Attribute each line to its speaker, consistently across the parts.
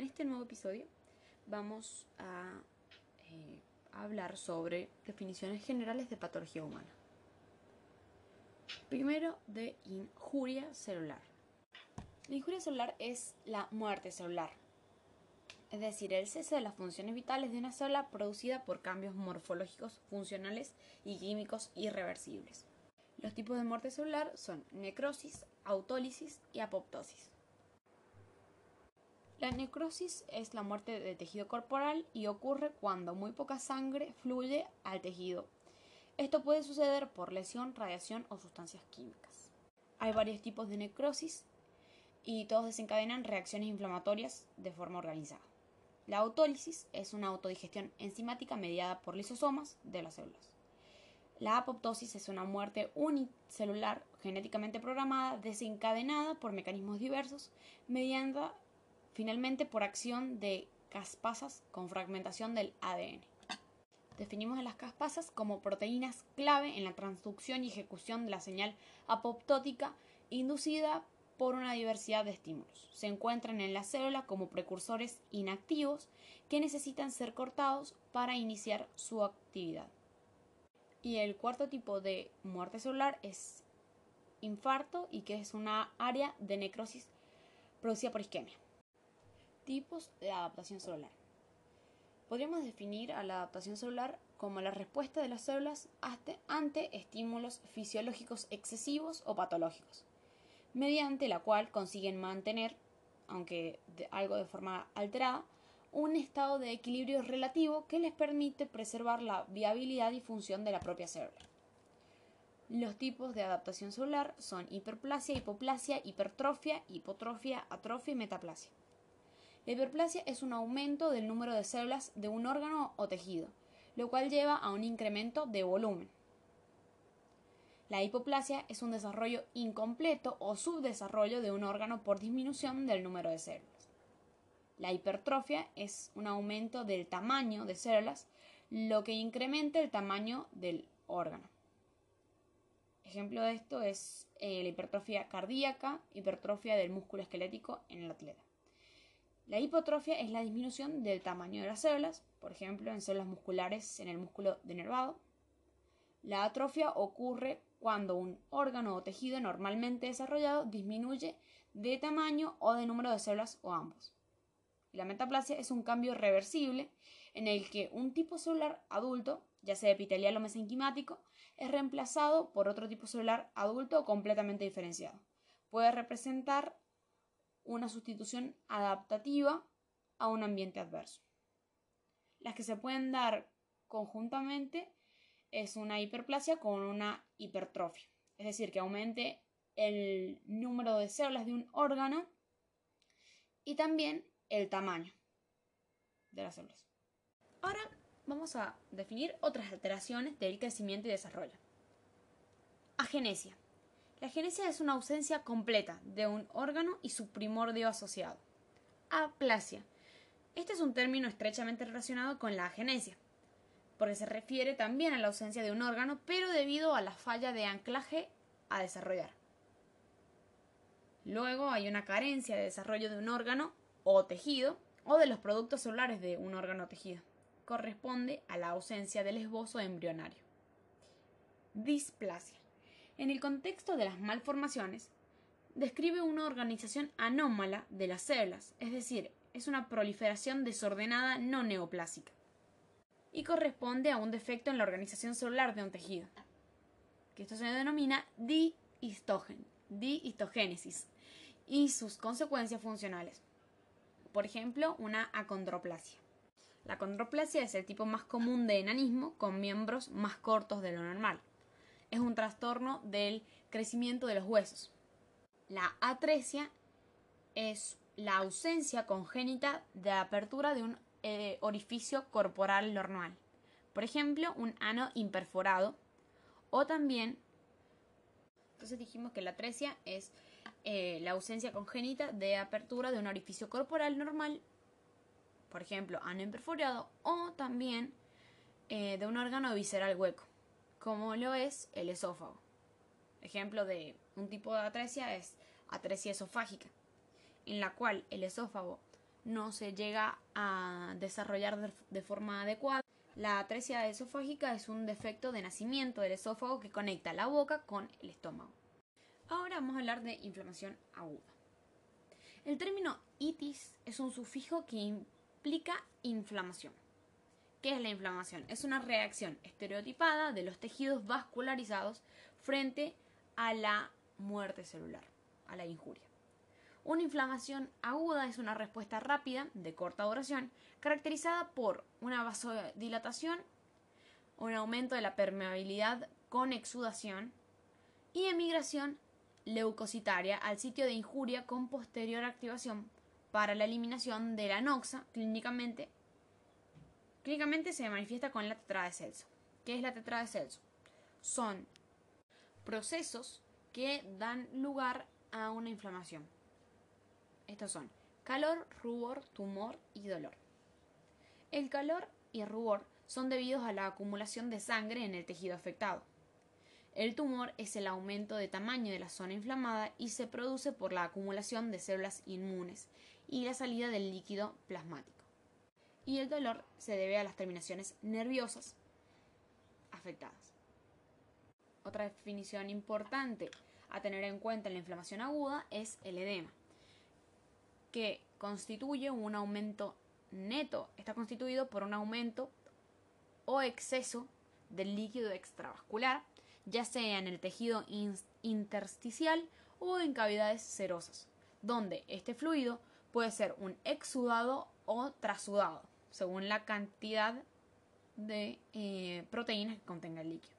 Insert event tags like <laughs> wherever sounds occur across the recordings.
Speaker 1: En este nuevo episodio vamos a eh, hablar sobre definiciones generales de patología humana. Primero, de injuria celular. La injuria celular es la muerte celular, es decir, el cese de las funciones vitales de una célula producida por cambios morfológicos, funcionales y químicos irreversibles. Los tipos de muerte celular son necrosis, autólisis y apoptosis. La necrosis es la muerte de tejido corporal y ocurre cuando muy poca sangre fluye al tejido. Esto puede suceder por lesión, radiación o sustancias químicas. Hay varios tipos de necrosis y todos desencadenan reacciones inflamatorias de forma organizada. La autólisis es una autodigestión enzimática mediada por lisosomas de las células. La apoptosis es una muerte unicelular genéticamente programada desencadenada por mecanismos diversos mediante finalmente por acción de caspasas con fragmentación del ADN. Definimos a las caspasas como proteínas clave en la transducción y ejecución de la señal apoptótica inducida por una diversidad de estímulos. Se encuentran en la célula como precursores inactivos que necesitan ser cortados para iniciar su actividad. Y el cuarto tipo de muerte celular es infarto y que es una área de necrosis producida por isquemia. Tipos de adaptación celular. Podríamos definir a la adaptación celular como la respuesta de las células ante estímulos fisiológicos excesivos o patológicos, mediante la cual consiguen mantener, aunque algo de forma alterada, un estado de equilibrio relativo que les permite preservar la viabilidad y función de la propia célula. Los tipos de adaptación celular son hiperplasia, hipoplasia, hipertrofia, hipotrofia, atrofia y metaplasia. La hiperplasia es un aumento del número de células de un órgano o tejido, lo cual lleva a un incremento de volumen. La hipoplasia es un desarrollo incompleto o subdesarrollo de un órgano por disminución del número de células. La hipertrofia es un aumento del tamaño de células, lo que incrementa el tamaño del órgano. Ejemplo de esto es eh, la hipertrofia cardíaca, hipertrofia del músculo esquelético en el atleta. La hipotrofia es la disminución del tamaño de las células, por ejemplo, en células musculares en el músculo denervado. La atrofia ocurre cuando un órgano o tejido normalmente desarrollado disminuye de tamaño o de número de células o ambos. la metaplasia es un cambio reversible en el que un tipo celular adulto, ya sea epitelial o mesenquimático, es reemplazado por otro tipo celular adulto completamente diferenciado. Puede representar una sustitución adaptativa a un ambiente adverso. Las que se pueden dar conjuntamente es una hiperplasia con una hipertrofia, es decir, que aumente el número de células de un órgano y también el tamaño de las células. Ahora vamos a definir otras alteraciones del crecimiento y desarrollo. Agenesia. La genesia es una ausencia completa de un órgano y su primordio asociado. Aplasia. Este es un término estrechamente relacionado con la agenesia, porque se refiere también a la ausencia de un órgano, pero debido a la falla de anclaje a desarrollar. Luego hay una carencia de desarrollo de un órgano o tejido o de los productos celulares de un órgano o tejido. Corresponde a la ausencia del esbozo embrionario. Displasia. En el contexto de las malformaciones, describe una organización anómala de las células, es decir, es una proliferación desordenada no neoplásica, y corresponde a un defecto en la organización celular de un tejido, que esto se denomina dihistogénesis, y sus consecuencias funcionales. Por ejemplo, una acondroplasia. La acondroplasia es el tipo más común de enanismo con miembros más cortos de lo normal es un trastorno del crecimiento de los huesos. La atresia es la ausencia congénita de apertura de un eh, orificio corporal normal. Por ejemplo, un ano imperforado o también entonces dijimos que la atresia es eh, la ausencia congénita de apertura de un orificio corporal normal, por ejemplo, ano imperforado, o también eh, de un órgano visceral hueco como lo es el esófago. Ejemplo de un tipo de atresia es atresia esofágica, en la cual el esófago no se llega a desarrollar de, forma adecuada. La atresia esofágica es un defecto de nacimiento del esófago que conecta la boca con el estómago. Ahora vamos a hablar de inflamación aguda. El término itis es un sufijo que implica inflamación. ¿Qué es la inflamación? Es una reacción estereotipada de los tejidos vascularizados frente a la muerte celular, a la injuria. Una inflamación aguda es una respuesta rápida, de corta duración, caracterizada por una vasodilatación, un aumento de la permeabilidad con exudación y emigración leucocitaria al sitio de injuria con posterior activación para la eliminación de la noxa clínicamente. Clínicamente se manifiesta con la tetrada de Celso. ¿Qué es la tetrada de Celso? Son procesos que dan lugar a una inflamación. Estos son calor, rubor, tumor y dolor. El calor y el rubor son debidos a la acumulación de sangre en el tejido afectado. El tumor es el aumento de tamaño de la zona inflamada y se produce por la acumulación de células inmunes y la salida del líquido plasmático. Y el dolor se debe a las terminaciones nerviosas afectadas. Otra definición importante a tener en cuenta en la inflamación aguda es el edema, que constituye un aumento neto. Está constituido por un aumento o exceso del líquido extravascular ya sea en el tejido intersticial o en cavidades serosas, donde este fluido puede ser un exudado o trasudado, según la cantidad de eh, proteínas que contenga el líquido.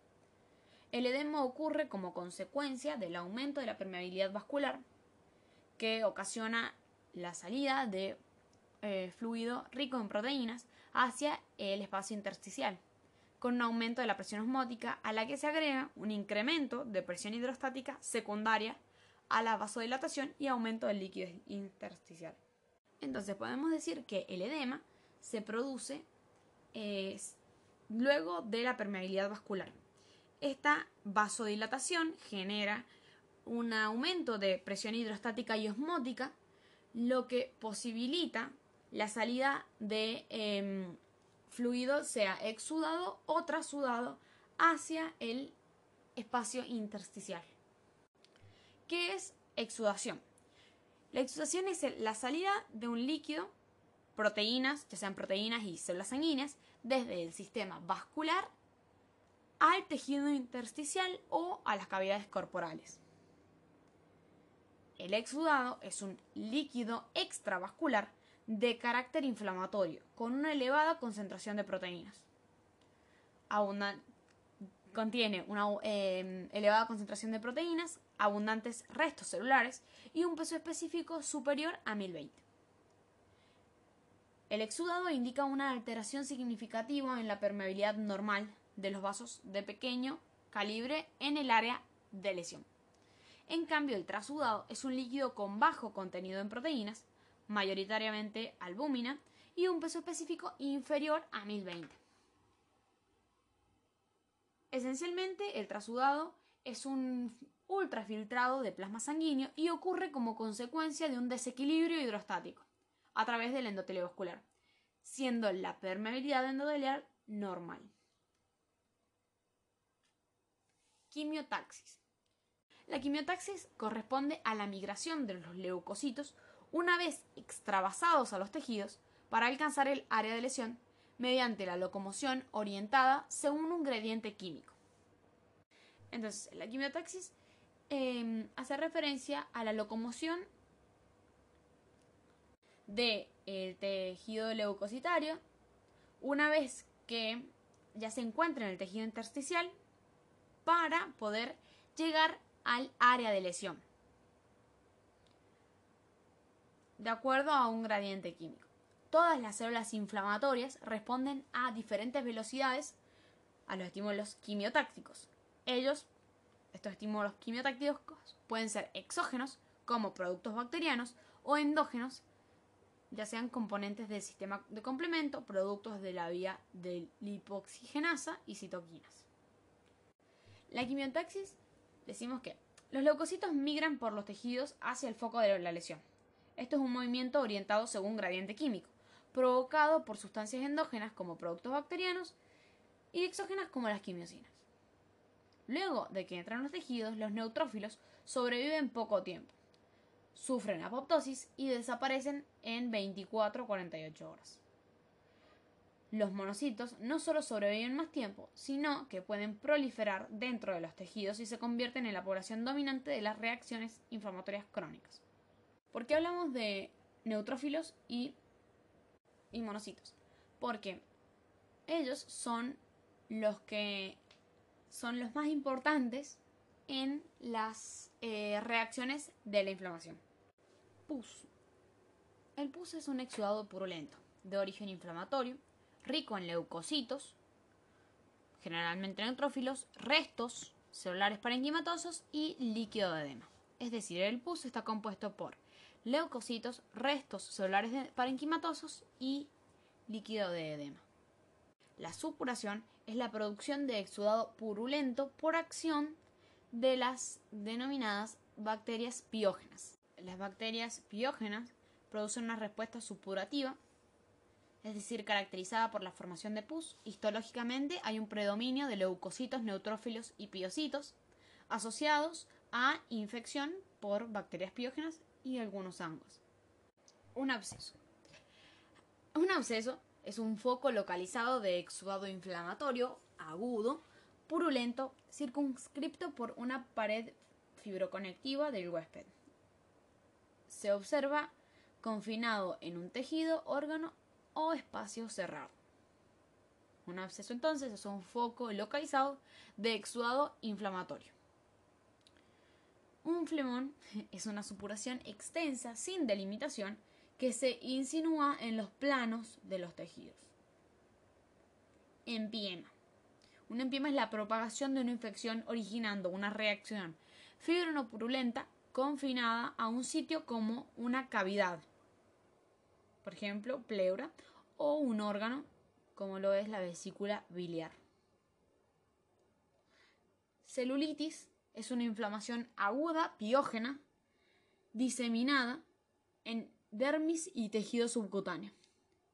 Speaker 1: El edema ocurre como consecuencia del aumento de la permeabilidad vascular, que ocasiona la salida de eh, fluido rico en proteínas hacia el espacio intersticial con un aumento de la presión osmótica a la que se agrega un incremento de presión hidrostática secundaria a la vasodilatación y aumento del líquido intersticial. Entonces podemos decir que el edema se produce luego de la permeabilidad vascular. Esta vasodilatación genera un aumento de presión hidrostática y osmótica, lo que posibilita la salida de em, fluido sea exudado o trasudado hacia el espacio intersticial. ¿Qué es exudación? La exudación es la salida de un líquido, proteínas, ya sean proteínas y células sanguíneas, desde el sistema vascular al tejido intersticial o a las cavidades corporales. El exudado es un líquido extravascular de carácter inflamatorio, con una elevada concentración de proteínas. contiene una em, elevada concentración de proteínas, abundantes restos celulares y un peso específico superior a 1020. El exudado indica una alteración significativa en la permeabilidad normal de los vasos de pequeño calibre en el área de lesión. En cambio, el trasudado es un líquido con bajo contenido en proteínas mayoritariamente albúmina, y un peso específico inferior a 1020. Esencialmente, el trasudado es un ultrafiltrado de plasma sanguíneo y ocurre como consecuencia de un desequilibrio hidrostático a través del endotelio vascular, siendo la permeabilidad endotelial normal. Quimiotaxis. La quimiotaxis corresponde a la migración de los leucocitos una vez extravasados a los tejidos para alcanzar el área de lesión mediante la locomoción orientada según un gradiente químico. Entonces, la quimiotaxis em, hace referencia a la locomoción del tejido leucocitario una vez que ya se encuentra en el tejido intersticial para poder llegar al área de lesión de acuerdo a un gradiente químico. Todas las células inflamatorias responden a diferentes velocidades a los estímulos quimiotácticos. Ellos, estos estímulos quimiotácticos, pueden ser exógenos, como productos bacterianos, o endógenos, ya sean componentes del sistema de complemento, productos de la vía de lipoxigenasa y citoquinas. La quimiotaxis decimos que los leucocitos migran por los tejidos hacia el foco de la lesión Esto es un movimiento orientado según gradiente químico, provocado por sustancias endógenas como productos bacterianos y exógenas como las quimiosinas. Luego de que entran los tejidos, los neutrófilos sobreviven poco tiempo, sufren apoptosis y desaparecen en 24-48 horas. Los monocitos no solo sobreviven más tiempo, sino que pueden proliferar dentro de los tejidos y se convierten en la población dominante de las reacciones inflamatorias crónicas. ¿Por qué hablamos de neutrófilos y, y monocitos? Porque ellos son los que son los más importantes en las eh, reacciones de la inflamación. Pus. El pus es un exudado purulento, de origen inflamatorio, rico en leucocitos, generalmente neutrófilos, restos celulares parenquimatosos y líquido de edema. Es decir, el pus está compuesto por leucocitos, restos celulares parenquimatosos y líquido de edema. La supuración es la producción de exudado purulento por acción de las denominadas bacterias piógenas. Las bacterias piógenas producen una respuesta supurativa es decir, caracterizada por la formación de pus, histológicamente hay un predominio de leucocitos, neutrófilos y piocitos asociados a infección por bacterias piógenas y algunos hongos. Un absceso. Un absceso es un foco localizado de exudado inflamatorio agudo, purulento, circunscripto por una pared fibroconectiva del huésped. Se observa confinado en un tejido, órgano o espacio cerrado. Un absceso entonces es un foco localizado de exudado inflamatorio. Un flemón <laughs> es una supuración extensa sin delimitación que se insinúa en los planos de los tejidos. Empiema. Un empiema es la propagación de una infección originando una reacción fibronopurulenta confinada a un sitio como una cavidad por ejemplo, pleura, o un órgano, como lo es la vesícula biliar. Celulitis es una inflamación aguda, piógena, diseminada en dermis y tejido subcutáneo,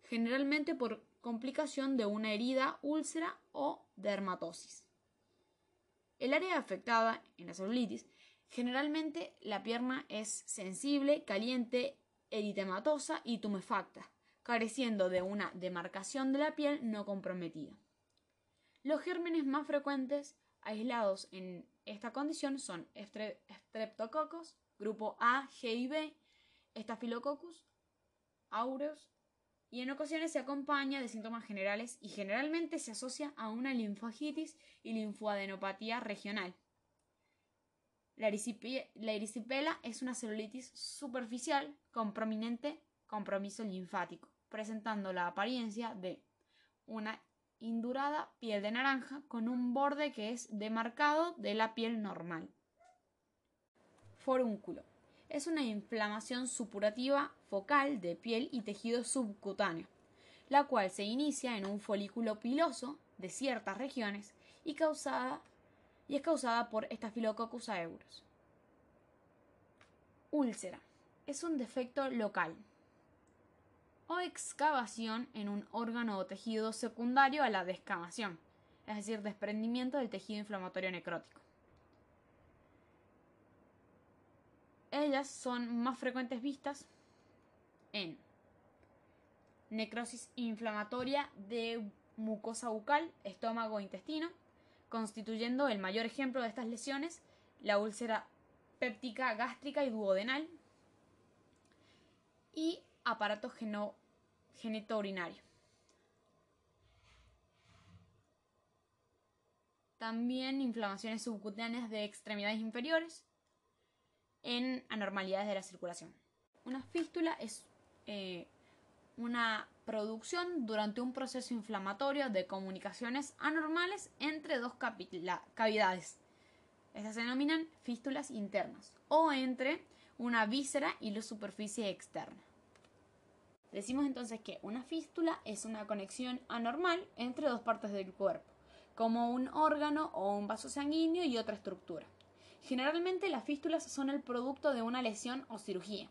Speaker 1: generalmente por complicación de una herida, úlcera o dermatosis. El área afectada en la celulitis, generalmente la pierna es sensible, caliente eritematosa y tumefacta, careciendo de una demarcación de la piel no comprometida. Los gérmenes más frecuentes aislados en esta condición son Streptococcus, grupo A, G y B, Staphylococcus aureus, y en ocasiones se acompaña de síntomas generales y generalmente se asocia a una linfagitis y linfoadenopatía regional. La, erisipela es una celulitis superficial con prominente compromiso linfático, presentando la apariencia de una indurada piel de naranja con un borde que es demarcado de la piel normal. Forúnculo. Es una inflamación supurativa focal de piel y tejido subcutáneo, la cual se inicia en un folículo piloso de ciertas regiones y es causada por Staphylococcus aureus. Úlcera. Es un defecto local o excavación en un órgano o tejido secundario a la descamación, es decir, desprendimiento del tejido inflamatorio necrótico. Ellas son más frecuentes vistas en necrosis inflamatoria de mucosa bucal, estómago e intestino, constituyendo el mayor ejemplo de estas lesiones la úlcera péptica gástrica y duodenal y aparato genetourinario. También inflamaciones subcutáneas de extremidades inferiores en anormalidades de la circulación. Una fístula es eh, una producción durante un proceso inflamatorio de comunicaciones anormales entre dos cavidades. Estas se denominan fístulas internas o entre una víscera y la superficie externa. Decimos entonces que una fístula es una conexión anormal entre dos partes del cuerpo, como un órgano o un vaso sanguíneo y otra estructura. Generalmente las fístulas son el producto de una lesión o cirugía.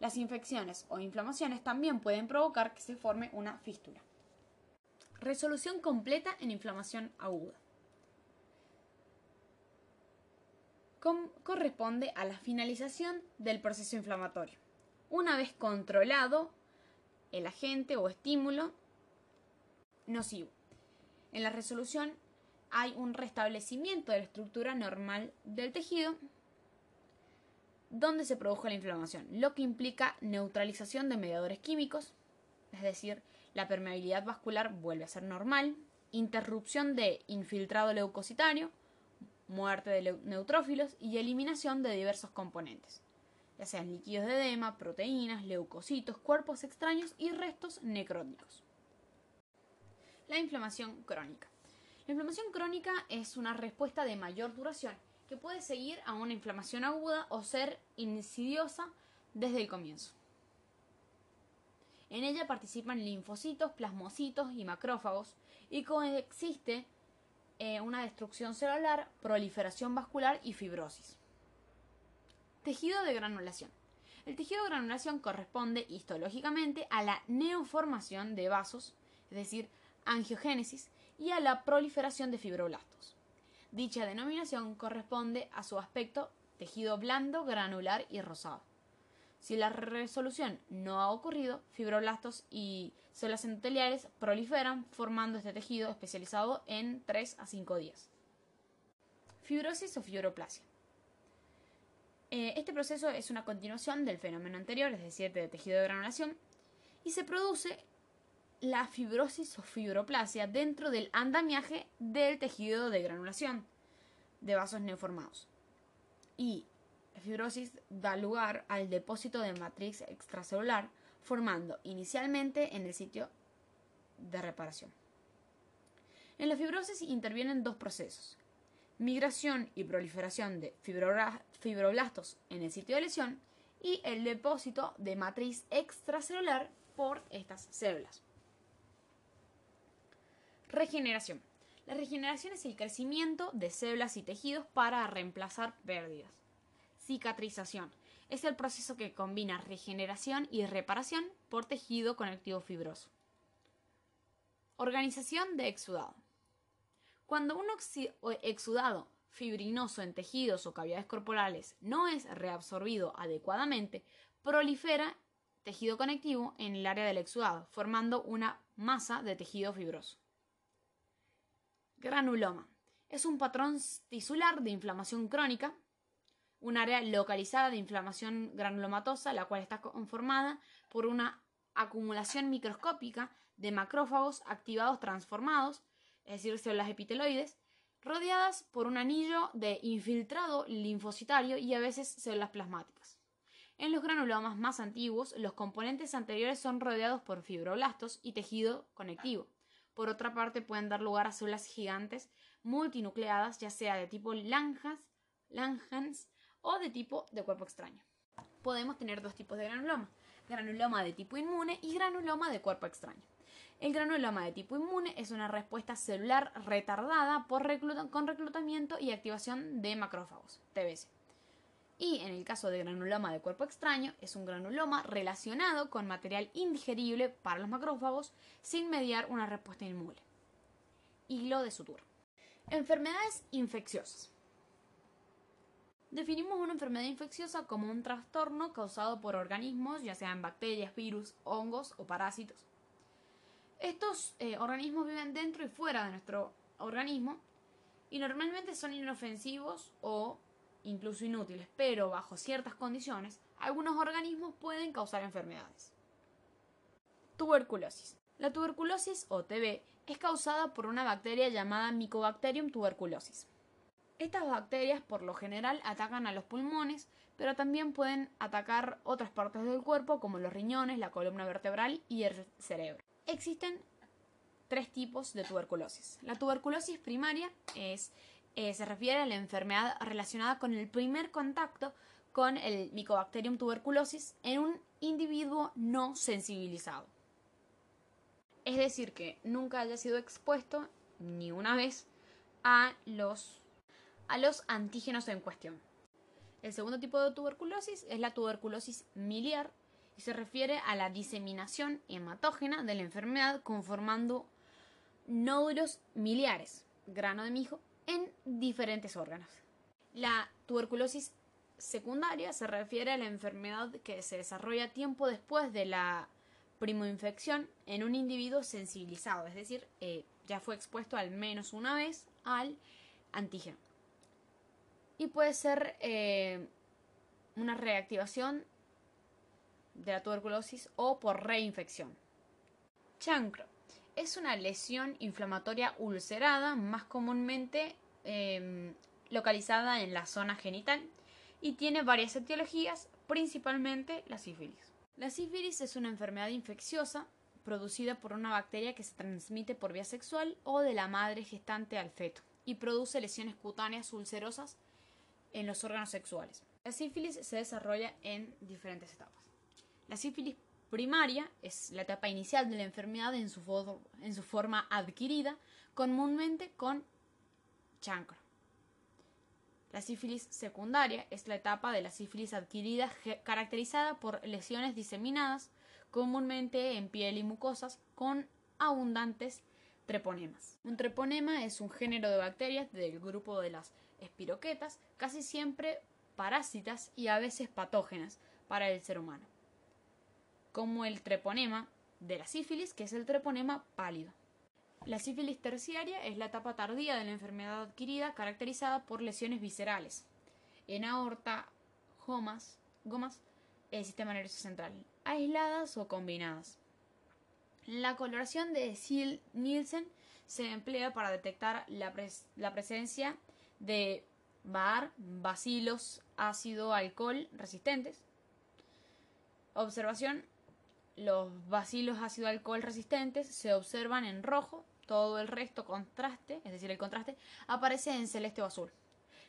Speaker 1: Las infecciones o inflamaciones también pueden provocar que se forme una fístula. Resolución completa en inflamación aguda. corresponde a la finalización del proceso inflamatorio. Una vez controlado el agente o estímulo nocivo. En la resolución hay un restablecimiento de la estructura normal del tejido donde se produjo la inflamación, lo que implica neutralización de mediadores químicos, es decir, la permeabilidad vascular vuelve a ser normal, interrupción de infiltrado leucocitario, muerte de neutrófilos y eliminación de diversos componentes, ya sean líquidos de edema, proteínas, leucocitos, cuerpos extraños y restos necróticos. La inflamación crónica. La inflamación crónica es una respuesta de mayor duración que puede seguir a una inflamación aguda o ser insidiosa desde el comienzo. En ella participan linfocitos, plasmocitos y macrófagos y coexiste eh, una destrucción celular, proliferación vascular y fibrosis. Tejido de granulación. El tejido de granulación corresponde histológicamente a la neoformación de vasos, es decir, angiogénesis, y a la proliferación de fibroblastos. Dicha denominación corresponde a su aspecto tejido blando, granular y rosado. Si la resolución no ha ocurrido, fibroblastos y células endoteliales proliferan formando este tejido especializado en 3 a 5 días. Fibrosis o fibroplasia. Eh, este proceso es una continuación del fenómeno anterior, es decir, de tejido de granulación, y se produce la fibrosis o fibroplasia dentro del andamiaje del tejido de granulación de vasos neoformados. Y la fibrosis da lugar al depósito de matriz extracelular, formando inicialmente en el sitio de reparación. En la fibrosis intervienen dos procesos, migración y proliferación de fibroblastos en el sitio de lesión y el depósito de matriz extracelular por estas células. Regeneración. La regeneración es el crecimiento de células y tejidos para reemplazar pérdidas. Cicatrización. Es el proceso que combina regeneración y reparación por tejido conectivo fibroso. Organización de exudado. Cuando un exudado fibrinoso en tejidos o cavidades corporales no es reabsorbido adecuadamente, prolifera tejido conectivo en el área del exudado, formando una masa de tejido fibroso. Granuloma. Es un patrón tisular de inflamación crónica un área localizada de inflamación granulomatosa, la cual está conformada por una acumulación microscópica de macrófagos activados transformados, es decir, células epiteloides, rodeadas por un anillo de infiltrado linfocitario y a veces células plasmáticas. En los granulomas más antiguos, los componentes anteriores son rodeados por fibroblastos y tejido conectivo. Por otra parte, pueden dar lugar a células gigantes multinucleadas, ya sea de tipo Langhans, o de tipo de cuerpo extraño. Podemos tener dos tipos de granuloma, granuloma de tipo inmune y granuloma de cuerpo extraño. El granuloma de tipo inmune es una respuesta celular retardada por con reclutamiento y activación de macrófagos, TBC. Y en el caso de granuloma de cuerpo extraño, es un granuloma relacionado con material indigerible para los macrófagos sin mediar una respuesta inmune. Hilo de sutura. Enfermedades infecciosas. Definimos una enfermedad infecciosa como un trastorno causado por organismos, ya sean bacterias, virus, hongos o parásitos. Estos eh, organismos viven dentro y fuera de nuestro organismo y normalmente son inofensivos o incluso inútiles, pero bajo ciertas condiciones, algunos organismos pueden causar enfermedades. Tuberculosis. La tuberculosis o TB es causada por una bacteria llamada Mycobacterium tuberculosis. Estas bacterias por lo general atacan a los pulmones, pero también pueden atacar otras partes del cuerpo como los riñones, la columna vertebral y el cerebro. Existen tres tipos de tuberculosis. La tuberculosis primaria es, eh, se refiere a la enfermedad relacionada con el primer contacto con el Mycobacterium tuberculosis en un individuo no sensibilizado. Es decir, que nunca haya sido expuesto ni una vez a los a los antígenos en cuestión. El segundo tipo de tuberculosis es la tuberculosis miliar, y se refiere a la diseminación hematógena de la enfermedad conformando nódulos miliares, grano de mijo, en diferentes órganos. La tuberculosis secundaria se refiere a la enfermedad que se desarrolla tiempo después de la primoinfección en un individuo sensibilizado, es decir, eh, ya fue expuesto al menos una vez al antígeno. Y puede ser eh, una reactivación de la tuberculosis o por reinfección. Chancro es una lesión inflamatoria ulcerada, más comúnmente em, localizada en la zona genital, y tiene varias etiologías, principalmente la sífilis. La sífilis es una enfermedad infecciosa producida por una bacteria que se transmite por vía sexual o de la madre gestante al feto y produce lesiones cutáneas ulcerosas en los órganos sexuales. La sífilis se desarrolla en diferentes etapas. La sífilis primaria es la etapa inicial de la enfermedad en su, forma adquirida, comúnmente con chancro. La sífilis secundaria es la etapa de la sífilis adquirida caracterizada por lesiones diseminadas, comúnmente en piel y mucosas, con abundantes treponemas. Un treponema es un género de bacterias del grupo de las espiroquetas, casi siempre parásitas y a veces patógenas para el ser humano, como el treponema de la sífilis, que es el treponema pálido. La sífilis terciaria es la etapa tardía de la enfermedad adquirida caracterizada por lesiones viscerales en aorta, gomas, gomas, el sistema nervioso central, aisladas o combinadas. La coloración de Sill-Nielsen se emplea para detectar la, la presencia de bar, bacilos, ácido, alcohol resistentes. Observación. Los bacilos ácido alcohol resistentes se observan en rojo todo el resto contraste, es decir, el contraste, aparece en celeste o azul.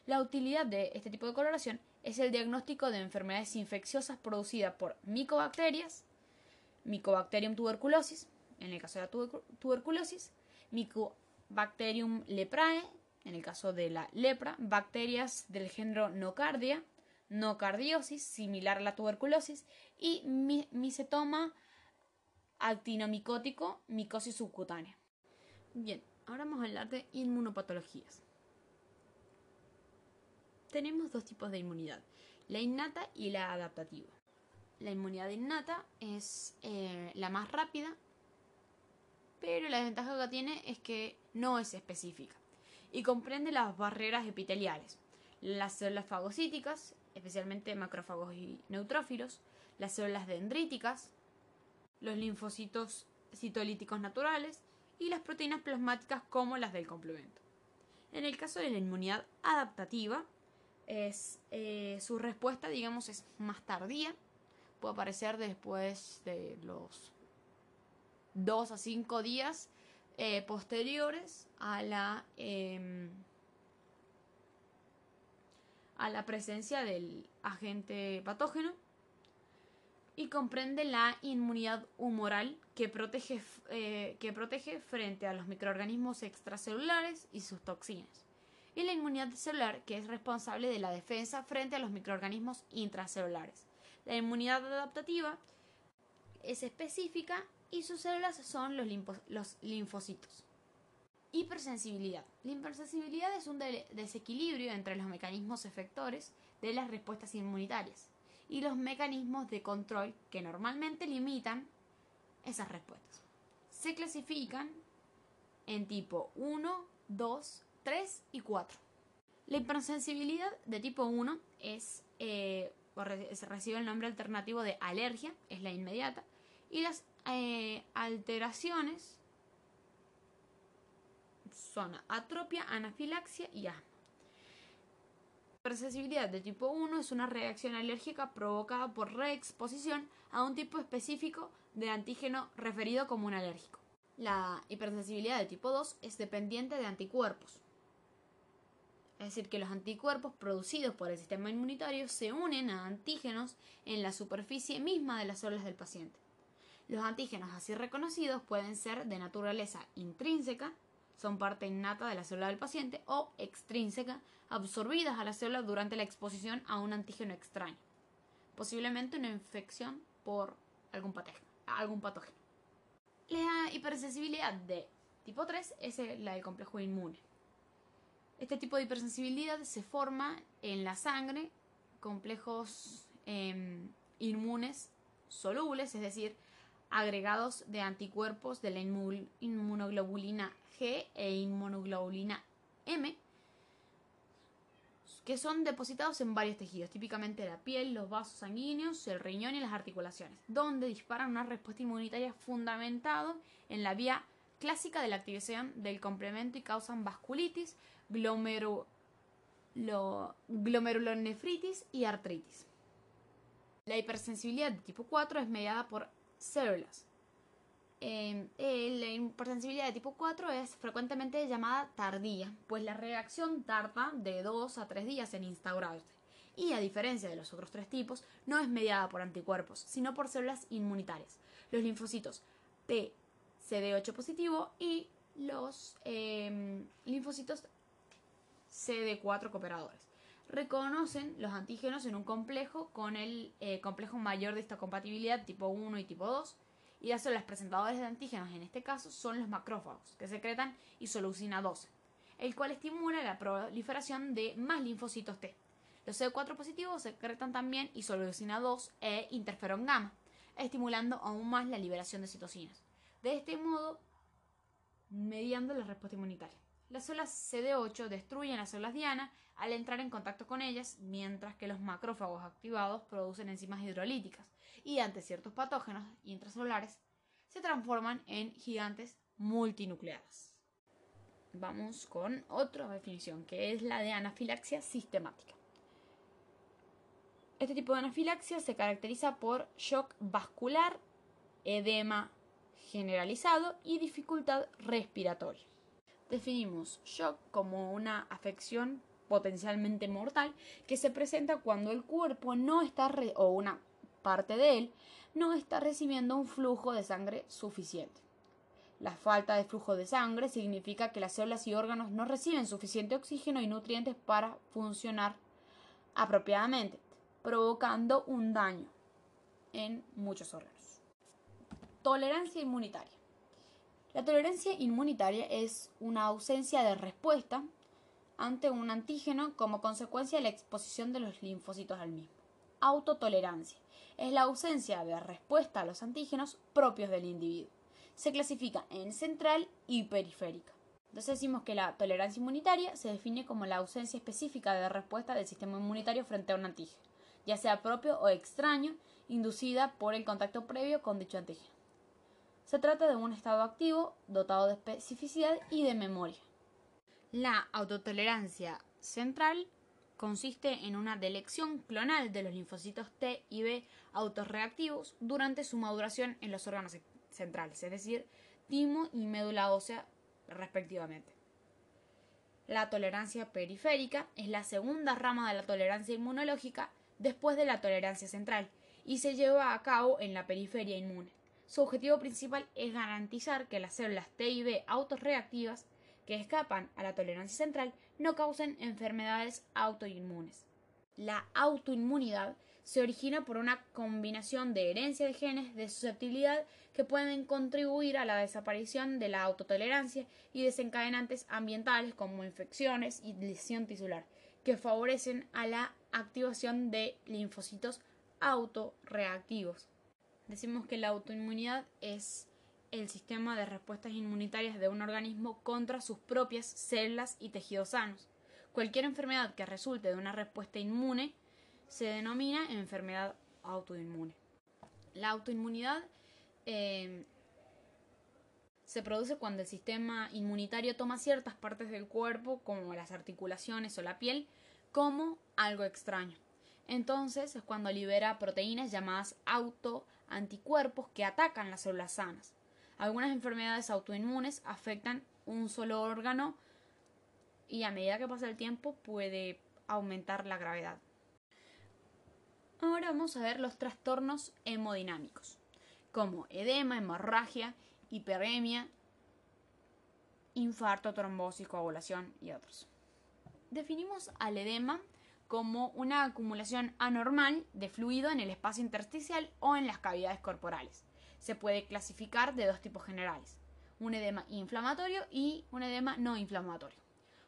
Speaker 1: La utilidad de este tipo de coloración es el diagnóstico de enfermedades infecciosas producidas por micobacterias, Mycobacterium tuberculosis, en el caso de la tuberculosis, Mycobacterium leprae, en el caso de la lepra, bacterias del género Nocardia, nocardiosis, similar a la tuberculosis, y micetoma actinomicótico, micosis subcutánea. Bien, ahora vamos a hablar de inmunopatologías. Tenemos dos tipos de inmunidad, la innata y la adaptativa. La inmunidad innata es eh, la más rápida, pero la desventaja que tiene es que no es específica y comprende las barreras epiteliales, las células fagocíticas, especialmente macrófagos y neutrófilos, las células dendríticas, los linfocitos citolíticos naturales y las proteínas plasmáticas como las del complemento. En el caso de la inmunidad adaptativa, eh, su respuesta, digamos, es más tardía. Puede aparecer después de los 2 a 5 días eh, posteriores a la, em, a la presencia del agente patógeno y comprende la inmunidad humoral que protege, eh, que protege frente a los microorganismos extracelulares y sus toxinas, y la inmunidad celular que es responsable de la defensa frente a los microorganismos intracelulares. La inmunidad adaptativa es específica y sus células son los, los linfocitos. Hipersensibilidad. La hipersensibilidad es un desequilibrio entre los mecanismos efectores de las respuestas inmunitarias y los mecanismos de control que normalmente limitan esas respuestas. Se clasifican en tipo 1, 2, 3 y 4. La hipersensibilidad de tipo 1 es, eh, recibe el nombre alternativo de alergia, es la inmediata, y las eh, alteraciones son atropia, anafilaxia y asma hipersensibilidad de tipo 1 es una reacción alérgica provocada por reexposición a un tipo específico de antígeno referido como un alérgico. La hipersensibilidad de tipo 2 es dependiente de anticuerpos. Es decir, que los anticuerpos producidos por el sistema inmunitario se unen a antígenos en la superficie misma de las células del paciente. Los antígenos así reconocidos pueden ser de naturaleza intrínseca, son parte innata de la célula del paciente o extrínseca, absorbidas a la célula durante la exposición a un antígeno extraño, posiblemente una infección por algún patógeno. Algún patógeno. La hipersensibilidad de tipo 3 es la del complejo inmune. Este tipo de hipersensibilidad se forma en la sangre complejos em, inmunes solubles, es decir, agregados de anticuerpos de la inmunoglobulina G e inmunoglobulina M, que son depositados en varios tejidos, típicamente la piel, los vasos sanguíneos, el riñón y las articulaciones, donde disparan una respuesta inmunitaria fundamentado en la vía clásica de la activación del complemento y causan vasculitis, glomerulonefritis y artritis. La hipersensibilidad de tipo 4 es mediada por células. Em, la hipersensibilidad de tipo 4 es frecuentemente llamada tardía, pues la reacción tarda de 2 a 3 días en instaurarse. Y a diferencia de los otros tres tipos, no es mediada por anticuerpos, sino por células inmunitarias. Los linfocitos T, CD8 positivo y los em, linfocitos CD4 cooperadores. Reconocen los antígenos en un complejo con el eh, complejo mayor de esta compatibilidad tipo 1 y tipo 2 y las células presentadoras de antígenos en este caso son los macrófagos que secretan isoleucina 12, el cual estimula la proliferación de más linfocitos T. Los CD4 positivos secretan también isoleucina 2 e interferón gamma, estimulando aún más la liberación de citocinas. De este modo, mediando la respuesta inmunitaria. Las células CD8 destruyen las células diana al entrar en contacto con ellas, mientras que los macrófagos activados producen enzimas hidrolíticas y ante ciertos patógenos intracelulares se transforman en gigantes multinucleadas. Vamos con otra definición, que es la de anafilaxia sistemática. Este tipo de anafilaxia se caracteriza por shock vascular, edema generalizado y dificultad respiratoria. Definimos shock como una afección potencialmente mortal que se presenta cuando el cuerpo no está o una parte de él no está recibiendo un flujo de sangre suficiente. La falta de flujo de sangre significa que las células y órganos no reciben suficiente oxígeno y nutrientes para funcionar apropiadamente, provocando un daño en muchos órganos. Tolerancia inmunitaria. La tolerancia inmunitaria es una ausencia de respuesta ante un antígeno como consecuencia de la exposición de los linfocitos al mismo. Autotolerancia es la ausencia de respuesta a los antígenos propios del individuo. Se clasifica en central y periférica. Entonces decimos que la tolerancia inmunitaria se define como la ausencia específica de respuesta del sistema inmunitario frente a un antígeno, ya sea propio o extraño, inducida por el contacto previo con dicho antígeno. Se trata de un estado activo dotado de especificidad y de memoria. La autotolerancia central consiste en una delección clonal de los linfocitos T y B autorreactivos durante su maduración en los órganos centrales, es decir, timo y médula ósea respectivamente. La tolerancia periférica es la segunda rama de la tolerancia inmunológica después de la tolerancia central y se lleva a cabo en la periferia inmune. Su objetivo principal es garantizar que las células T y B autorreactivas que escapan a la tolerancia central no causen enfermedades autoinmunes. La autoinmunidad se origina por una combinación de herencia de genes de susceptibilidad que pueden contribuir a la desaparición de la autotolerancia y desencadenantes ambientales como infecciones y lesión tisular, que favorecen a la activación de linfocitos autorreactivos. Decimos que la autoinmunidad es el sistema de respuestas inmunitarias de un organismo contra sus propias células y tejidos sanos. Cualquier enfermedad que resulte de una respuesta inmune se denomina enfermedad autoinmune. La autoinmunidad eh, se produce cuando el sistema inmunitario toma ciertas partes del cuerpo, como las articulaciones o la piel, como algo extraño. Entonces es cuando libera proteínas llamadas autoanticuerpos que atacan las células sanas. Algunas enfermedades autoinmunes afectan un solo órgano y a medida que pasa el tiempo puede aumentar la gravedad. Ahora vamos a ver los trastornos hemodinámicos, como edema, hemorragia, hiperemia, infarto, trombosis, coagulación y otros. Definimos al edema como una acumulación anormal de fluido en el espacio intersticial o en las cavidades corporales. Se puede clasificar de dos tipos generales, un edema inflamatorio y un edema no inflamatorio.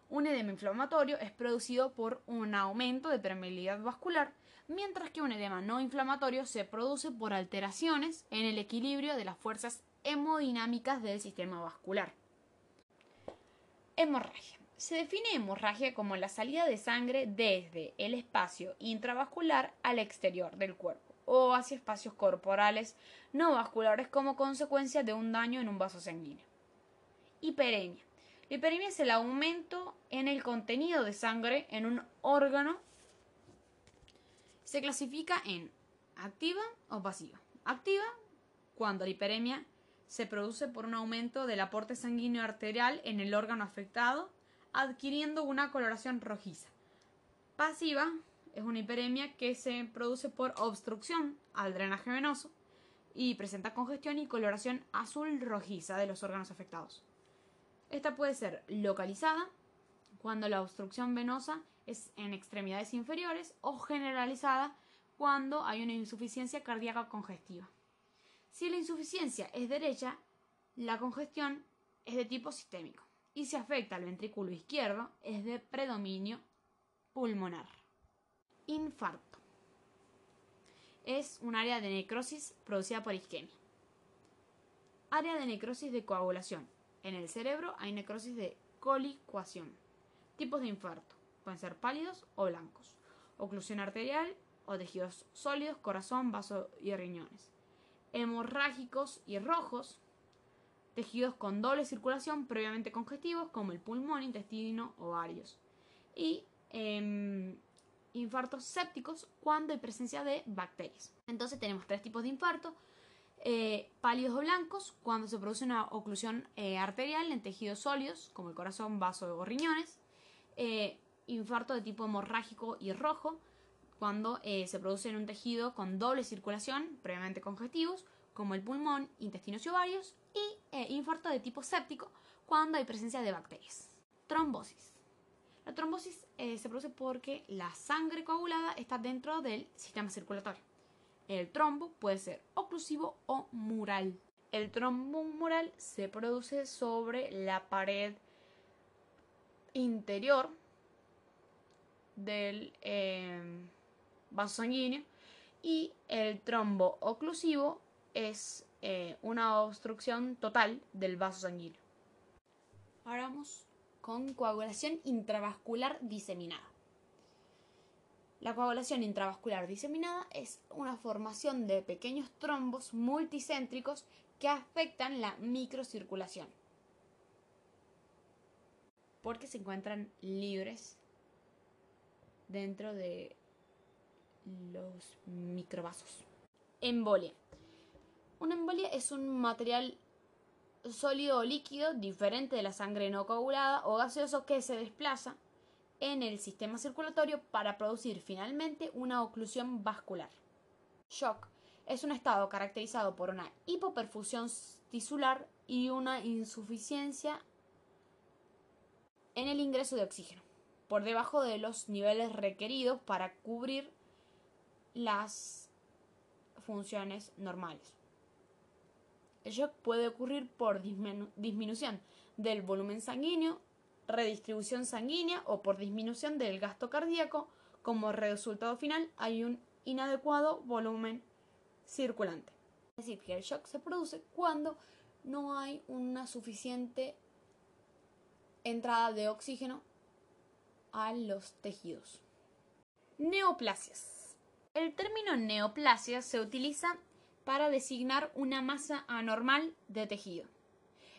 Speaker 1: Un edema inflamatorio es producido por un aumento de permeabilidad vascular, mientras que un edema no inflamatorio se produce por alteraciones en el equilibrio de las fuerzas hemodinámicas del sistema vascular. Hemorragia. Se define hemorragia como la salida de sangre desde el espacio intravascular al exterior del cuerpo o hacia espacios corporales no vasculares como consecuencia de un daño en un vaso sanguíneo. Hiperemia. La hiperemia es el aumento en el contenido de sangre en un órgano. Se clasifica en activa o pasiva. Activa cuando la hiperemia se produce por un aumento del aporte sanguíneo arterial en el órgano afectado adquiriendo una coloración rojiza. Pasiva es una hiperemia que se produce por obstrucción al drenaje venoso y presenta congestión y coloración azul rojiza de los órganos afectados. Esta puede ser localizada cuando la obstrucción venosa es en extremidades inferiores o generalizada cuando hay una insuficiencia cardíaca congestiva. Si la insuficiencia es derecha, la congestión es de tipo sistémico y si afecta al ventrículo izquierdo es de predominio pulmonar. Infarto. Es un área de necrosis producida por isquemia. Área de necrosis de coagulación. En el cerebro hay necrosis de colicuación. Tipos de infarto. Pueden ser pálidos o blancos. Oclusión arterial o tejidos sólidos, corazón, vaso y riñones. Hemorrágicos y rojos tejidos con doble circulación previamente congestivos como el pulmón, intestino, ovarios. Y em, infartos sépticos cuando hay presencia de bacterias. Entonces tenemos tres tipos de infarto. Eh, pálidos o blancos cuando se produce una oclusión eh, arterial en tejidos sólidos como el corazón, vaso o riñones. Eh, infarto de tipo hemorrágico y rojo cuando se produce en un tejido con doble circulación previamente congestivos como el pulmón, intestinos y ovarios, y eh, infarto de tipo séptico cuando hay presencia de bacterias. Trombosis. La trombosis eh, se produce porque la sangre coagulada está dentro del sistema circulatorio. El trombo puede ser oclusivo o mural. El trombo mural se produce sobre la pared interior del eh, vaso sanguíneo y el trombo oclusivo es eh, una obstrucción total del vaso sanguíneo. Ahora vamos con coagulación intravascular diseminada. La coagulación intravascular diseminada es una formación de pequeños trombos multicéntricos que afectan la microcirculación porque se encuentran libres dentro de los microvasos. Embolia. Una embolia es un material sólido o líquido diferente de la sangre no coagulada o gaseoso que se desplaza en el sistema circulatorio para producir finalmente una oclusión vascular. Shock es un estado caracterizado por una hipoperfusión tisular y una insuficiencia en el ingreso de oxígeno, por debajo de los niveles requeridos para cubrir las funciones normales. El shock puede ocurrir por disminución del volumen sanguíneo, redistribución sanguínea o por disminución del gasto cardíaco. Como resultado final hay un inadecuado volumen circulante. Es decir, que el shock se produce cuando no hay una suficiente entrada de oxígeno a los tejidos. Neoplasias. El término neoplasia se utiliza para designar una masa anormal de tejido.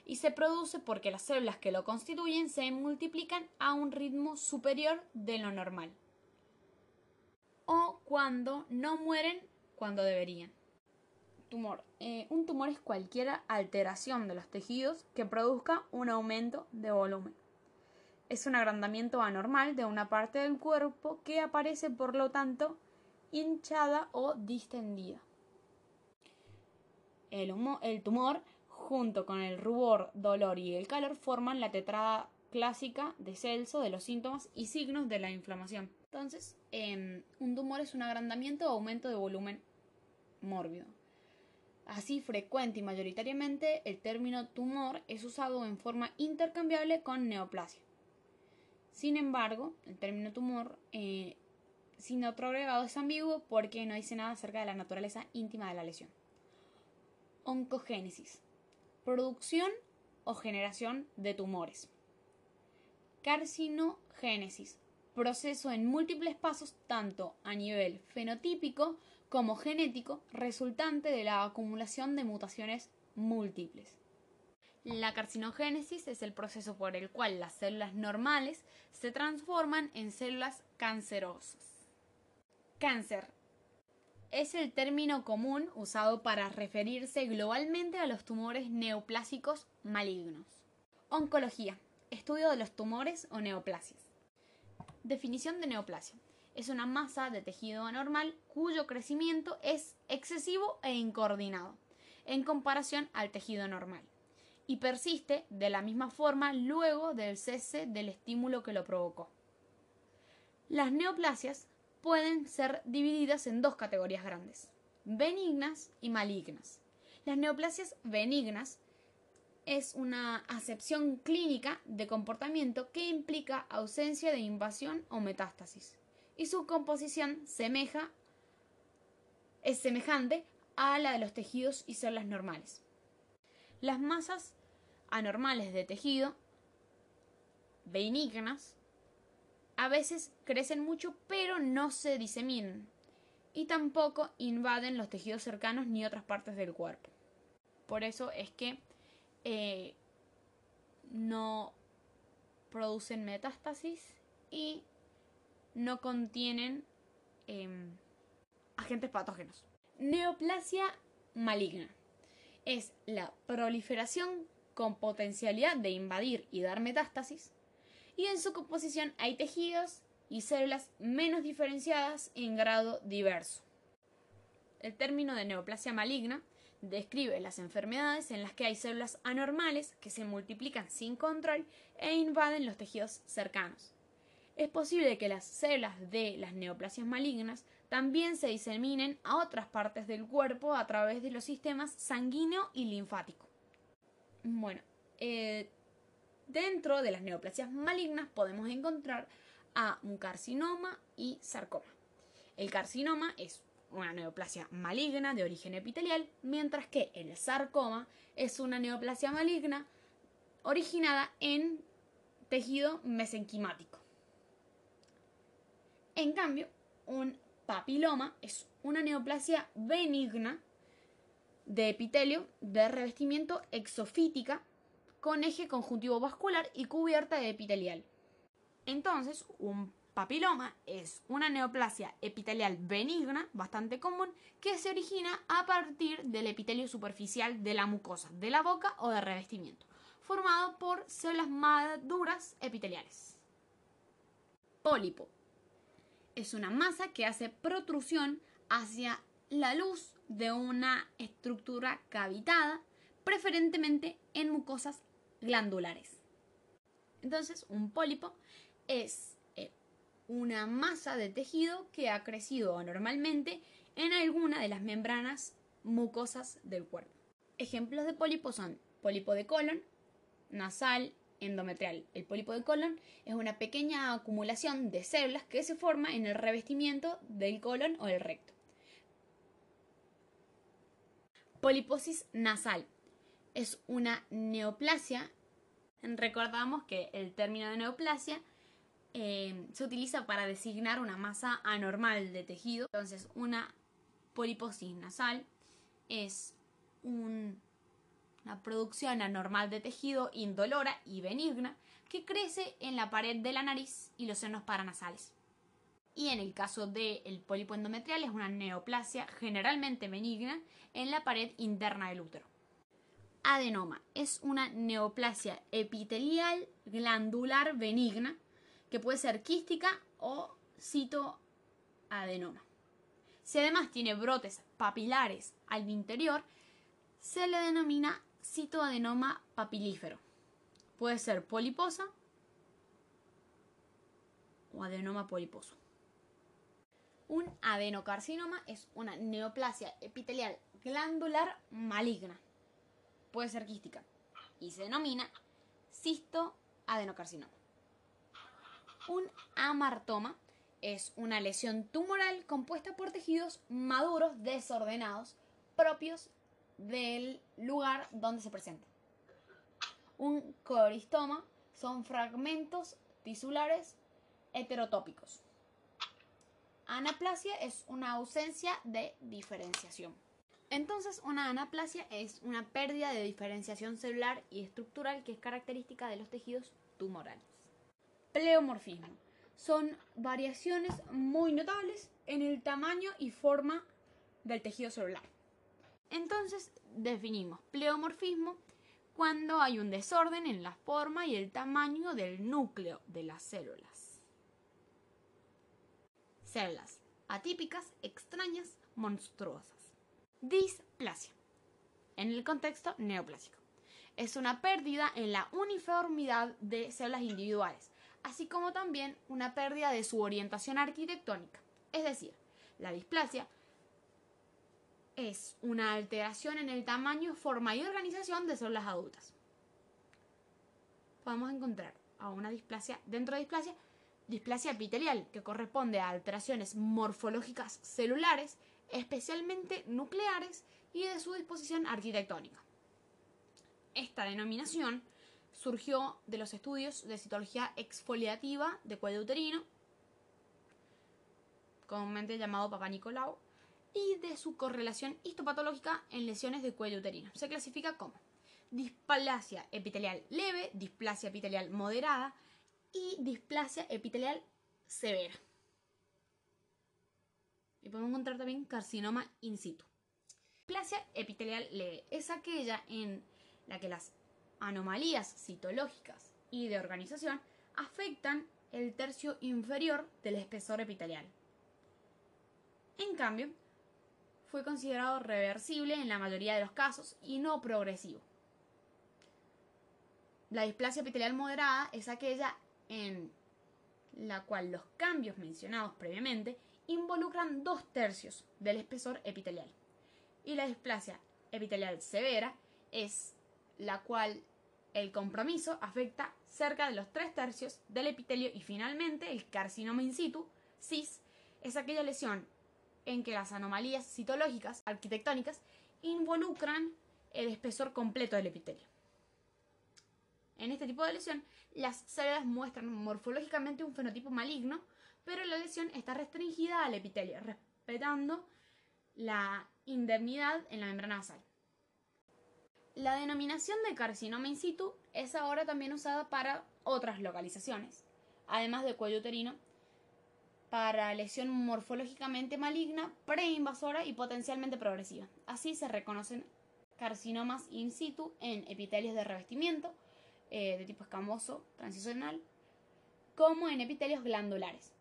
Speaker 1: Y se produce porque las células que lo constituyen se multiplican a un ritmo superior de lo normal. O cuando no mueren cuando deberían. Tumor. Eh, un tumor es cualquier alteración de los tejidos que produzca un aumento de volumen. Es un agrandamiento anormal de una parte del cuerpo que aparece por lo tanto hinchada o distendida. El, tumor, junto con el rubor, dolor y el calor, forman la tetrada clásica de Celso de los síntomas y signos de la inflamación. Entonces, em, un tumor es un agrandamiento o aumento de volumen mórbido. Así, frecuente y mayoritariamente, el término tumor es usado en forma intercambiable con neoplasia. Sin embargo, el término tumor eh, sin otro agregado es ambiguo porque no dice nada acerca de la naturaleza íntima de la lesión. Oncogénesis. Producción o generación de tumores. Carcinogénesis. Proceso en múltiples pasos tanto a nivel fenotípico como genético resultante de la acumulación de mutaciones múltiples. La carcinogénesis es el proceso por el cual las células normales se transforman en células cancerosas. Cáncer es el término común usado para referirse globalmente a los tumores neoplásicos malignos. Oncología, estudio de los tumores o neoplasias. Definición de neoplasia. Es una masa de tejido anormal cuyo crecimiento es excesivo e incoordinado en comparación al tejido normal y persiste de la misma forma luego del cese del estímulo que lo provocó. Las neoplasias pueden ser divididas en dos categorías grandes, benignas y malignas. Las neoplasias benignas es una acepción clínica de comportamiento que implica ausencia de invasión o metástasis y su composición semeja, es semejante a la de los tejidos y células normales. Las masas anormales de tejido, benignas, a veces crecen mucho pero no se diseminan y tampoco invaden los tejidos cercanos ni otras partes del cuerpo. Por eso es que eh, no producen metástasis y no contienen em, agentes patógenos. Neoplasia maligna es la proliferación con potencialidad de invadir y dar metástasis, y en su composición hay tejidos y células menos diferenciadas en grado diverso. El término de neoplasia maligna describe las enfermedades en las que hay células anormales que se multiplican sin control e invaden los tejidos cercanos. Es posible que las células de las neoplasias malignas también se diseminen a otras partes del cuerpo a través de los sistemas sanguíneo y linfático. Bueno, eh, dentro de las neoplasias malignas podemos encontrar a un carcinoma y sarcoma. El carcinoma es una neoplasia maligna de origen epitelial, mientras que el sarcoma es una neoplasia maligna originada en tejido mesenquimático. En cambio, un papiloma es una neoplasia benigna de epitelio de revestimiento exofítica con eje conjuntivo vascular y cubierta de epitelial. Entonces, un papiloma es una neoplasia epitelial benigna, bastante común, que se origina a partir del epitelio superficial de la mucosa, de la boca o de revestimiento, formado por células maduras epiteliales. Pólipo. Es una masa que hace protrusión hacia la luz de una estructura cavitada, preferentemente en mucosas glandulares. Entonces, un pólipo es eh, una masa de tejido que ha crecido anormalmente en alguna de las membranas mucosas del cuerpo. Ejemplos de pólipos son pólipo de colon, nasal, endometrial. El pólipo de colon es una pequeña acumulación de células que se forma en el revestimiento del colon o el recto. Poliposis nasal es una neoplasia. Recordamos que el término de neoplasia eh, se utiliza para designar una masa anormal de tejido. Entonces, una poliposis nasal es una producción anormal de tejido indolora y benigna que crece en la pared de la nariz y los senos paranasales. Y en el caso del pólipo endometrial es una neoplasia generalmente benigna en la pared interna del útero. Adenoma es una neoplasia epitelial glandular benigna que puede ser quística o citoadenoma. Si además tiene brotes papilares al interior, se le denomina citoadenoma papilífero. Puede ser poliposa o adenoma poliposo. Un adenocarcinoma es una neoplasia epitelial glandular maligna. Puede ser quística y se denomina cistoadenocarcinoma. Un amartoma es una lesión tumoral compuesta por tejidos maduros desordenados propios del lugar donde se presenta. Un coristoma son fragmentos tisulares heterotópicos. Anaplasia es una ausencia de diferenciación. Entonces, una anaplasia es una pérdida de diferenciación celular y estructural que es característica de los tejidos tumorales. Pleomorfismo. Son variaciones muy notables en el tamaño y forma del tejido celular. Entonces, definimos pleomorfismo cuando hay un desorden en la forma y el tamaño del núcleo de las células. Células atípicas, extrañas, monstruosas. Displasia. En el contexto neoplásico. Es una pérdida en la uniformidad de células individuales, así como también una pérdida de su orientación arquitectónica. Es decir, la displasia es una alteración en el tamaño, forma y organización de células adultas. Podemos encontrar a una displasia, dentro de displasia, displasia epitelial, que corresponde a alteraciones morfológicas celulares, especialmente nucleares y de su disposición arquitectónica. Esta denominación surgió de los estudios de citología exfoliativa de cuello uterino, comúnmente llamado Papa Nicolau, y de su correlación histopatológica en lesiones de cuello uterino. Se clasifica como displasia epitelial leve, displasia epitelial moderada y displasia epitelial severa. Y podemos encontrar también carcinoma in situ. Displasia epitelial leve es aquella en la que las anomalías citológicas y de organización afectan el tercio inferior del espesor epitelial. En cambio, fue considerado reversible en la mayoría de los casos y no progresivo. La displasia epitelial moderada es aquella en la cual los cambios mencionados previamente involucran dos tercios del espesor epitelial. Y la displasia epitelial severa es la cual el compromiso afecta cerca de los tres tercios del epitelio y finalmente el carcinoma in situ, CIS, es aquella lesión en que las anomalías citológicas arquitectónicas involucran el espesor completo del epitelio. En este tipo de lesión, las células muestran morfológicamente un fenotipo maligno, pero la lesión está restringida al epitelio, respetando la indemnidad en la membrana basal. La denominación de carcinoma in situ es ahora también usada para otras localizaciones, además de cuello uterino para lesión morfológicamente maligna, preinvasora y potencialmente progresiva. Así se reconocen carcinomas in situ en epitelios de revestimiento eh, de tipo escamoso transicional, como en epitelios glandulares.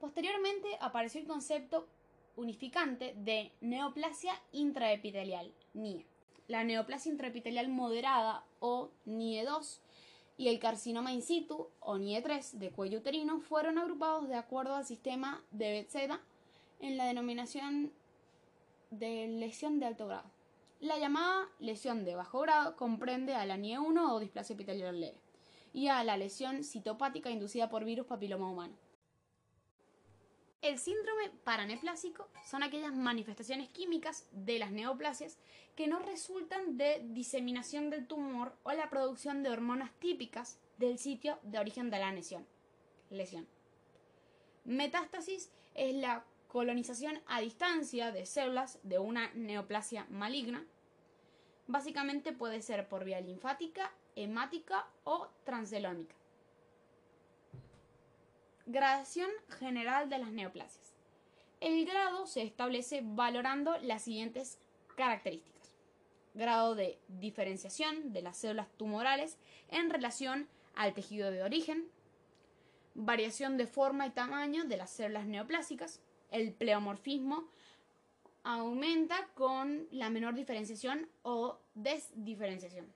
Speaker 1: Posteriormente apareció el concepto unificante de neoplasia intraepitelial, NIE. La neoplasia intraepitelial moderada o NIE2 y el carcinoma in situ o NIE3 de cuello uterino fueron agrupados de acuerdo al sistema de Bethesda en la denominación de lesión de alto grado. La llamada lesión de bajo grado comprende a la NIE1 o displasia epitelial leve y a la lesión citopática inducida por virus papiloma humano. El síndrome paraneplásico son aquellas manifestaciones químicas de las neoplasias que no resultan de diseminación del tumor o la producción de hormonas típicas del sitio de origen de la lesión. Metástasis es la colonización a distancia de células de una neoplasia maligna. Básicamente puede ser por vía linfática, hemática o transelómica. Gradación general de las neoplasias. El grado se establece valorando las siguientes características. Grado de diferenciación de las células tumorales en relación al tejido de origen. Variación de forma y tamaño de las células neoplásicas. El pleomorfismo aumenta con la menor diferenciación o desdiferenciación.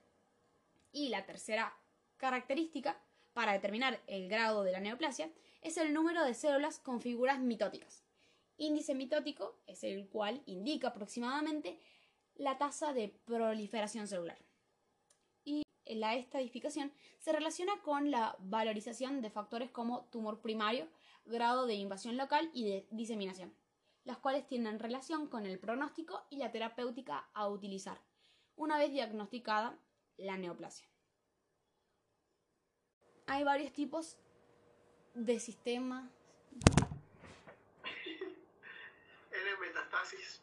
Speaker 1: Y la tercera característica para determinar el grado de la neoplasia es el número de células con figuras mitóticas. Índice mitótico es el cual indica aproximadamente la tasa de proliferación celular. Y la estadificación se relaciona con la valorización de factores como tumor primario, grado de invasión local y de diseminación, las cuales tienen relación con el pronóstico y la terapéutica a utilizar, una vez diagnosticada la neoplasia. Hay varios tipos de sistemas. <laughs>
Speaker 2: L metastasis